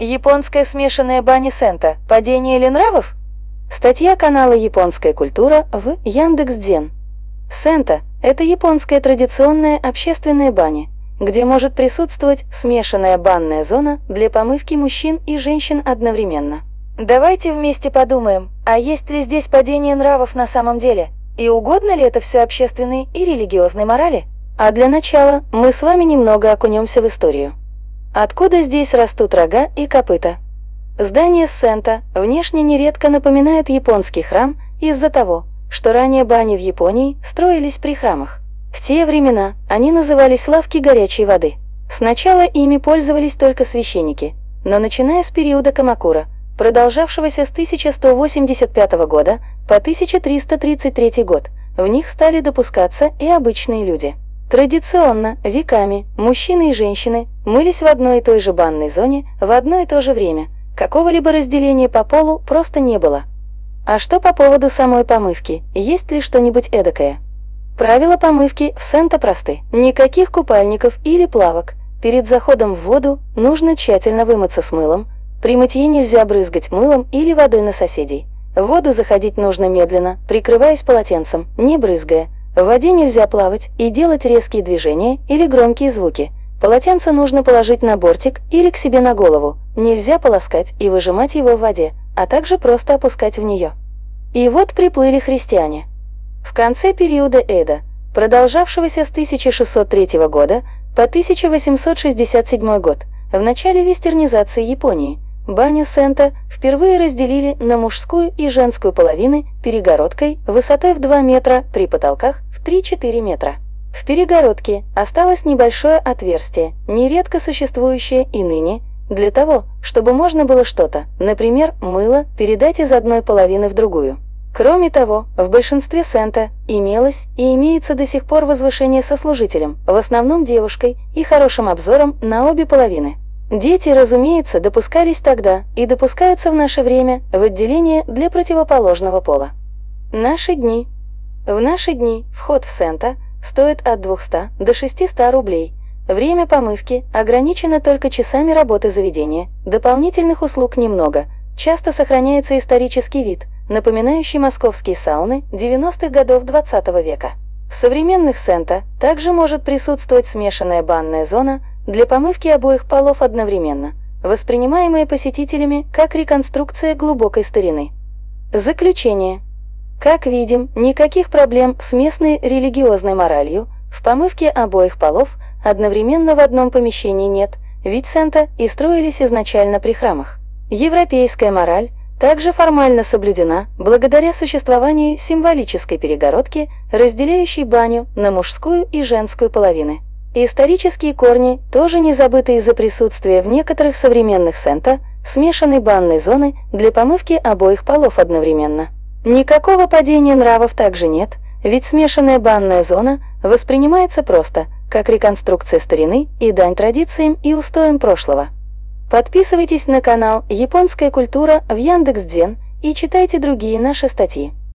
Японская смешанная баня Сента. Падение или нравов? Статья канала «Японская культура» в Яндекс.Дзен. Сента – это японская традиционная общественная баня, где может присутствовать смешанная банная зона для помывки мужчин и женщин одновременно. Давайте вместе подумаем, а есть ли здесь падение нравов на самом деле? И угодно ли это все общественной и религиозной морали? А для начала мы с вами немного окунемся в историю. Откуда здесь растут рога и копыта? Здание Сента внешне нередко напоминает японский храм из-за того, что ранее бани в Японии строились при храмах. В те времена они назывались лавки горячей воды. Сначала ими пользовались только священники, но начиная с периода Камакура, продолжавшегося с 1185 года по 1333 год, в них стали допускаться и обычные люди. Традиционно, веками, мужчины и женщины мылись в одной и той же банной зоне в одно и то же время. Какого-либо разделения по полу просто не было. А что по поводу самой помывки? Есть ли что-нибудь эдакое? Правила помывки в Сента просты. Никаких купальников или плавок. Перед заходом в воду нужно тщательно вымыться с мылом. При мытье нельзя брызгать мылом или водой на соседей. В воду заходить нужно медленно, прикрываясь полотенцем, не брызгая. В воде нельзя плавать и делать резкие движения или громкие звуки. Полотенце нужно положить на бортик или к себе на голову. Нельзя полоскать и выжимать его в воде, а также просто опускать в нее. И вот приплыли христиане. В конце периода Эда, продолжавшегося с 1603 года по 1867 год, в начале вестернизации Японии, Баню Сента впервые разделили на мужскую и женскую половины перегородкой высотой в 2 метра при потолках в 3-4 метра. В перегородке осталось небольшое отверстие, нередко существующее и ныне, для того, чтобы можно было что-то, например, мыло, передать из одной половины в другую. Кроме того, в большинстве сента имелось и имеется до сих пор возвышение со служителем, в основном девушкой и хорошим обзором на обе половины. Дети, разумеется, допускались тогда и допускаются в наше время в отделение для противоположного пола. Наши дни. В наши дни вход в Сента стоит от 200 до 600 рублей. Время помывки ограничено только часами работы заведения. Дополнительных услуг немного. Часто сохраняется исторический вид, напоминающий московские сауны 90-х годов 20 -го века. В современных Сента также может присутствовать смешанная банная зона – для помывки обоих полов одновременно, воспринимаемые посетителями как реконструкция глубокой старины. Заключение. Как видим, никаких проблем с местной религиозной моралью в помывке обоих полов одновременно в одном помещении нет, ведь Сента и строились изначально при храмах. Европейская мораль также формально соблюдена благодаря существованию символической перегородки, разделяющей баню на мужскую и женскую половины. Исторические корни тоже не забыты из-за присутствия в некоторых современных сента смешанной банной зоны для помывки обоих полов одновременно. Никакого падения нравов также нет, ведь смешанная банная зона воспринимается просто как реконструкция старины и дань традициям и устоям прошлого. Подписывайтесь на канал «Японская культура» в Яндекс.Дзен и читайте другие наши статьи.